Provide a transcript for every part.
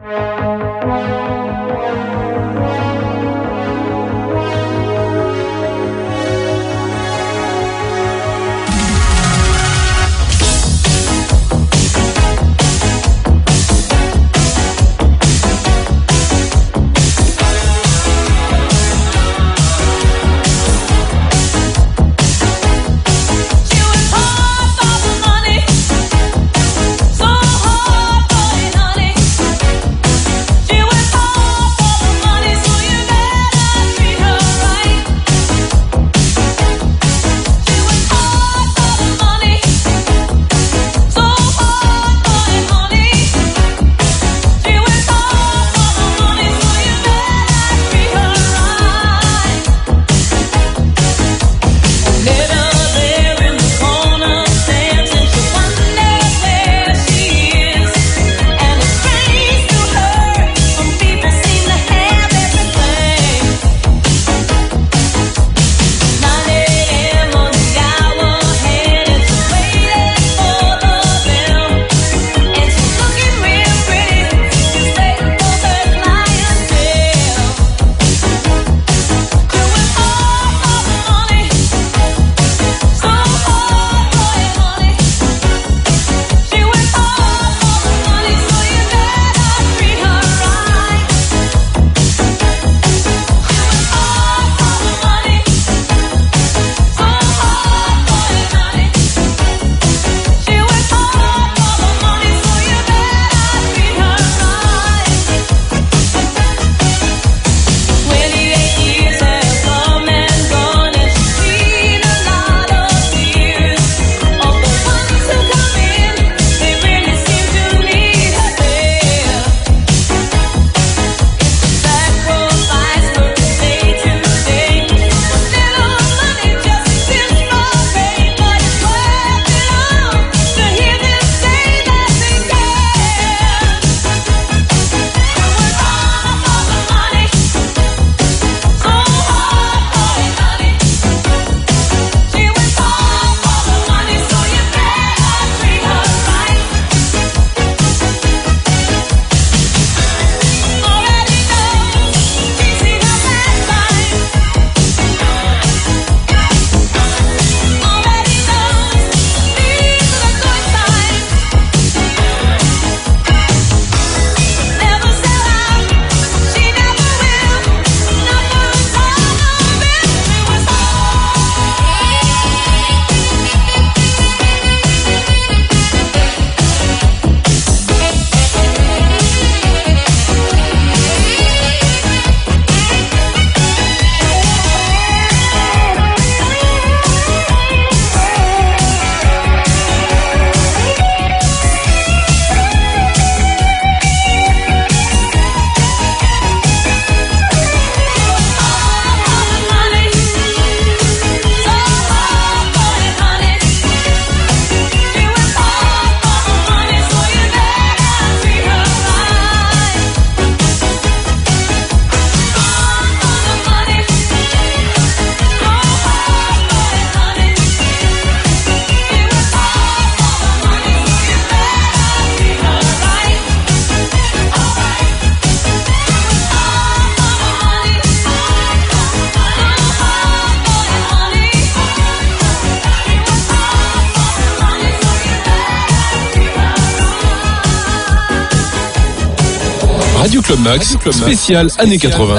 Thank you. Radio Club Max, spécial, Années 80.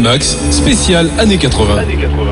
Max, spécial années 80. Années 80.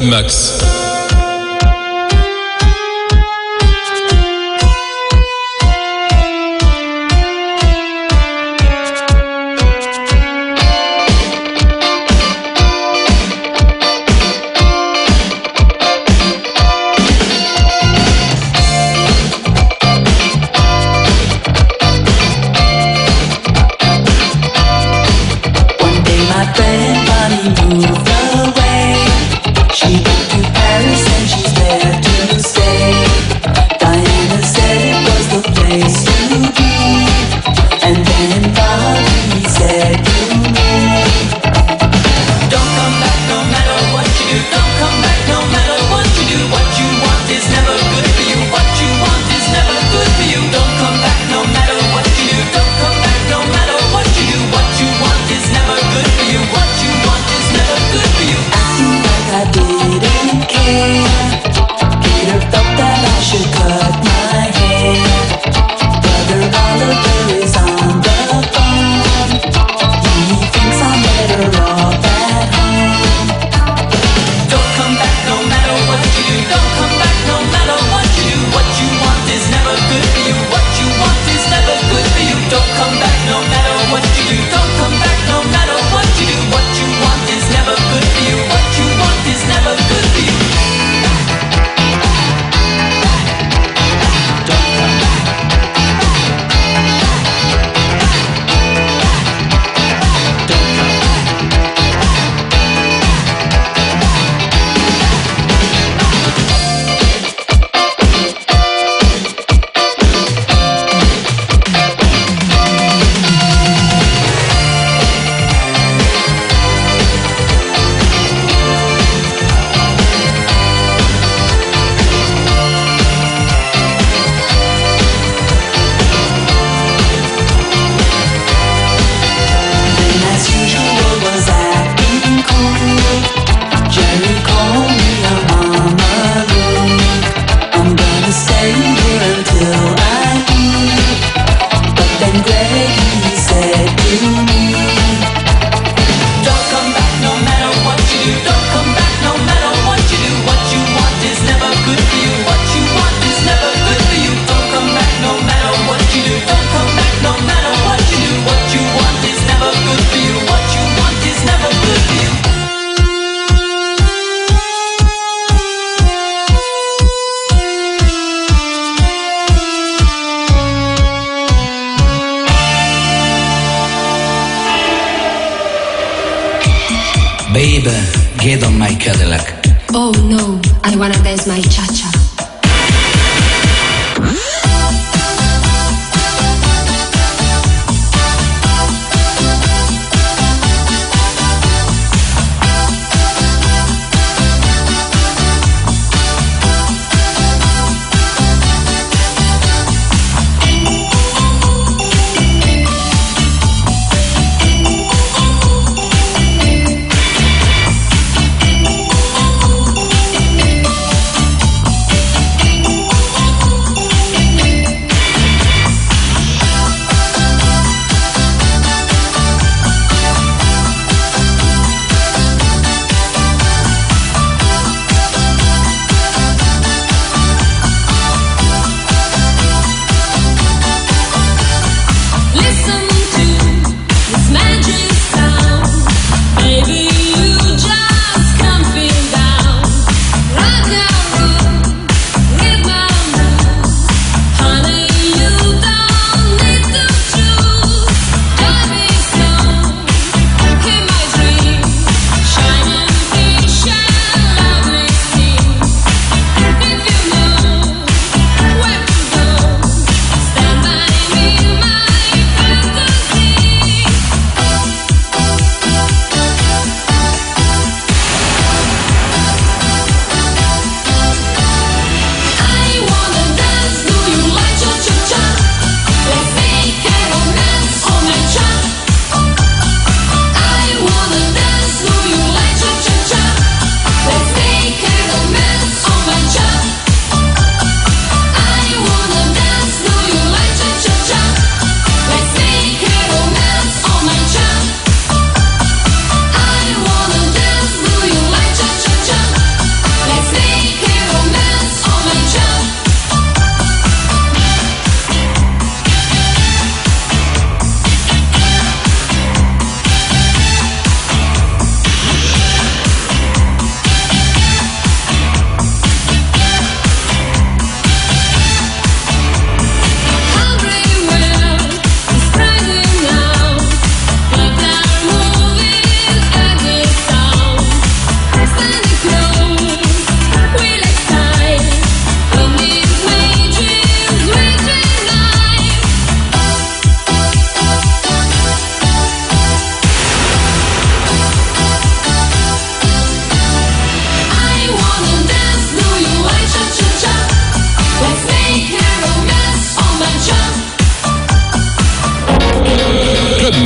Max.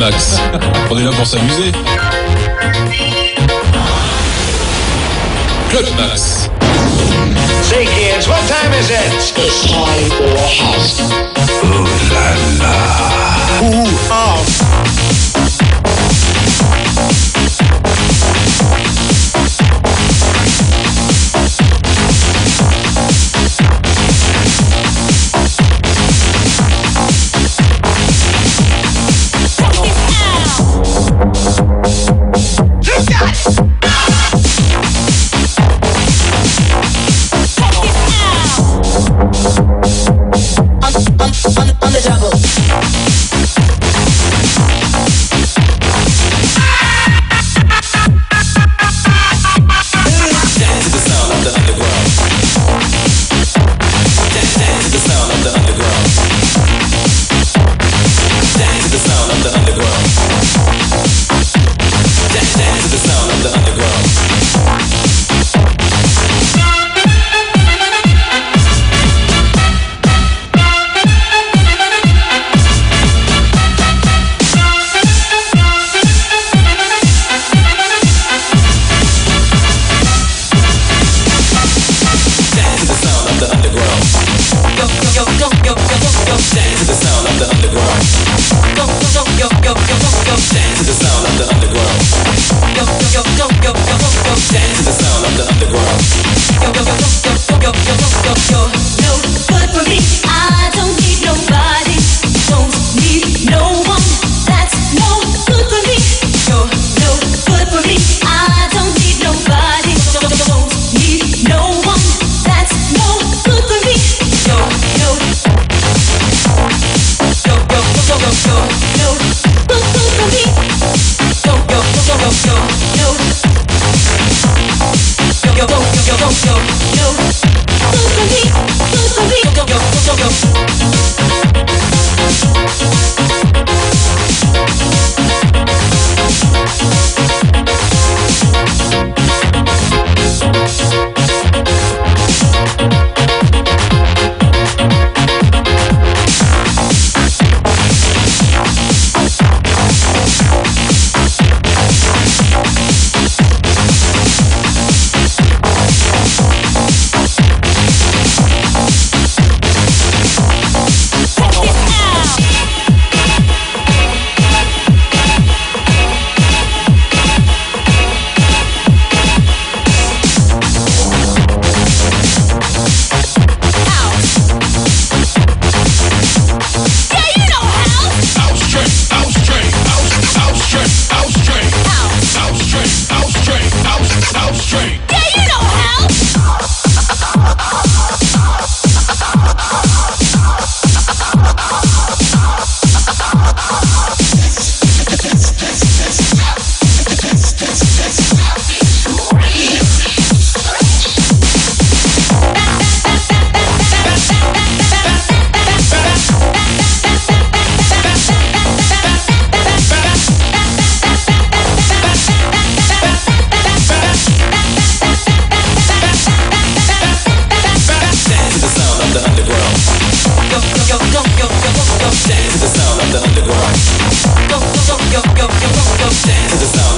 Max. On est là pour s'amuser. Club Max. Say kids, what time is it? It's time for house. Ooh la la. Ooh, house. the underground. Go, go, go, go, go, go, go, go, dance to the sound.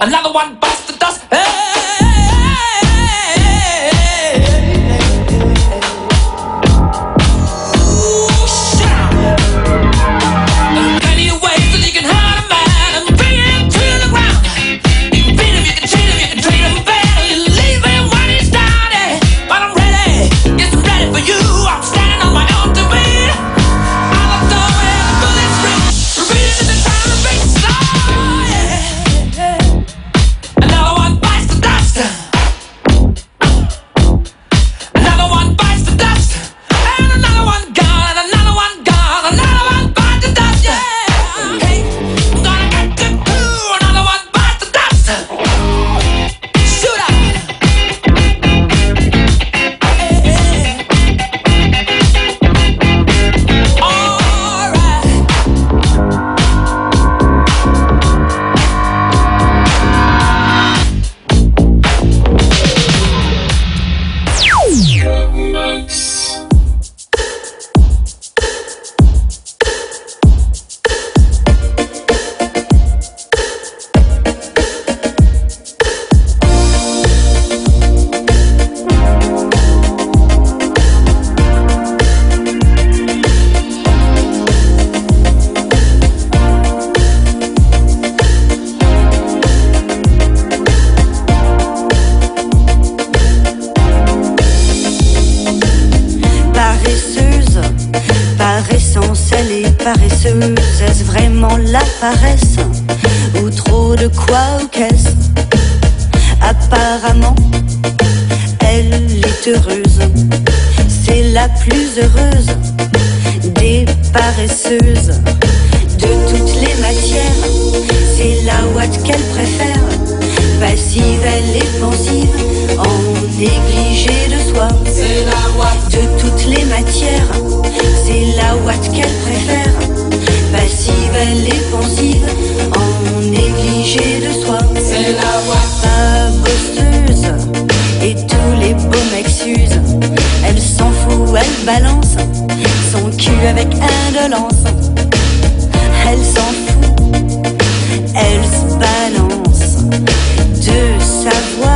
Another one. Elle et paresseuse. Est-ce vraiment la paresse Ou trop de quoi ou qu'est-ce? Apparemment, elle est heureuse. C'est la plus heureuse des paresseuses. De toutes les matières, c'est la ouate qu'elle préfère. Passive, elle est pensive en négligé de soi. C'est la Watt de toutes les matières, c'est la Watt qu'elle préfère. Passive, elle est pensive, en négligé de soi. C'est la Watt. Pas bosseuse, et tous les beaux mecs s'usent. Elle s'en fout, elle balance son cul avec indolence. Elle s'en fout, elle se balance de sa voix.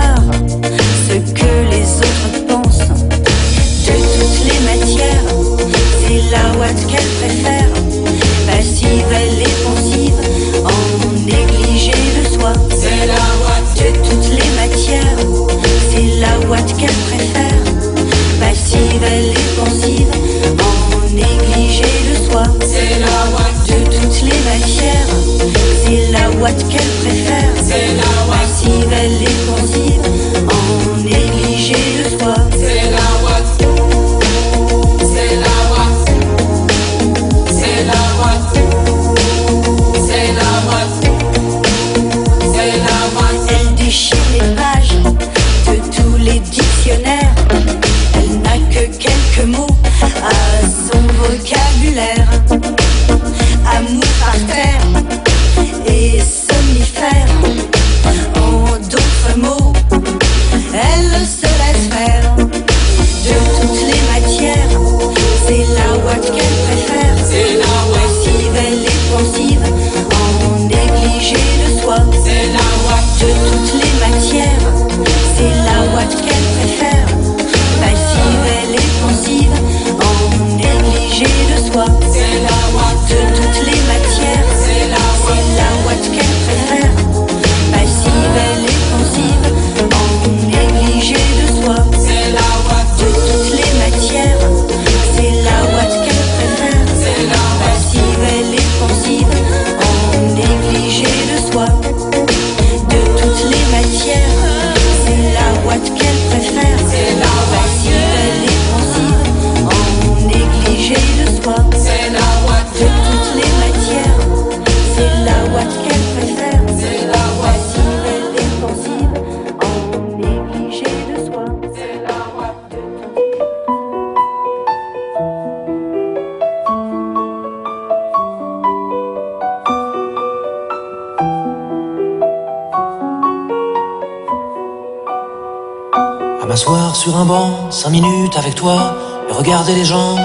La ouate qu'elle préfère, passive, elle est pensive, en négligé de soi. C'est la ouate de toutes les matières. C'est la ouate qu'elle préfère, passive, elle est pensive, en négligé de soi. C'est la ouate de toutes les matières. C'est la ouate qu'elle préfère,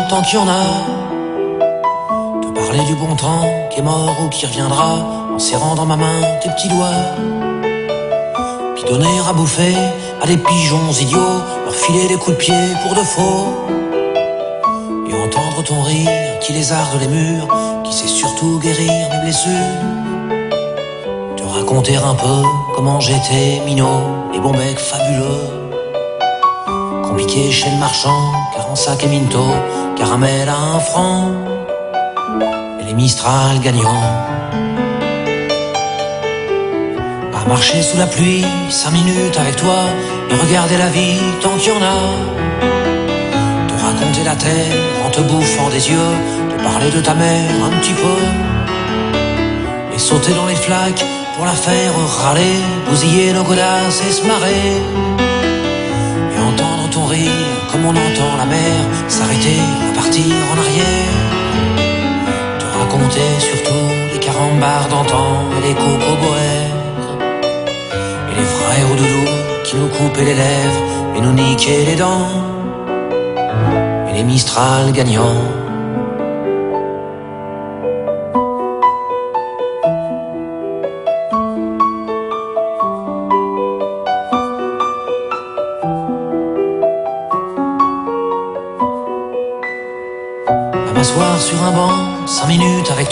les tant qu'il y en a. Te parler du bon temps qui est mort ou qui reviendra, en serrant dans ma main tes petits doigts. Puis donner à bouffer à des pigeons idiots, leur filer des coups de pied pour de faux. Et entendre ton rire qui lézarde les murs, qui sait surtout guérir mes blessures. Te raconter un peu comment j'étais minot et bon mec fabuleux. Compliqué chez le marchand, car en sac et minto, caramel à un franc, et les Mistral gagnants. À marcher sous la pluie, cinq minutes avec toi, et regarder la vie tant qu'il y en a. Te raconter la terre en te bouffant des yeux, te parler de ta mère un petit peu, et sauter dans les flaques pour la faire râler, bousiller nos godasses et se marrer comme on entend la mer s'arrêter, repartir en arrière. Te raconter surtout les carambars d'antan et les cocoboères et les frères au doudou qui nous coupaient les lèvres et nous niquaient les dents et les Mistral gagnants.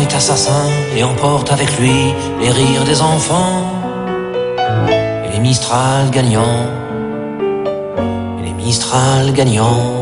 est assassin et emporte avec lui les rires des enfants et les Mistral gagnants et les Mistral gagnants.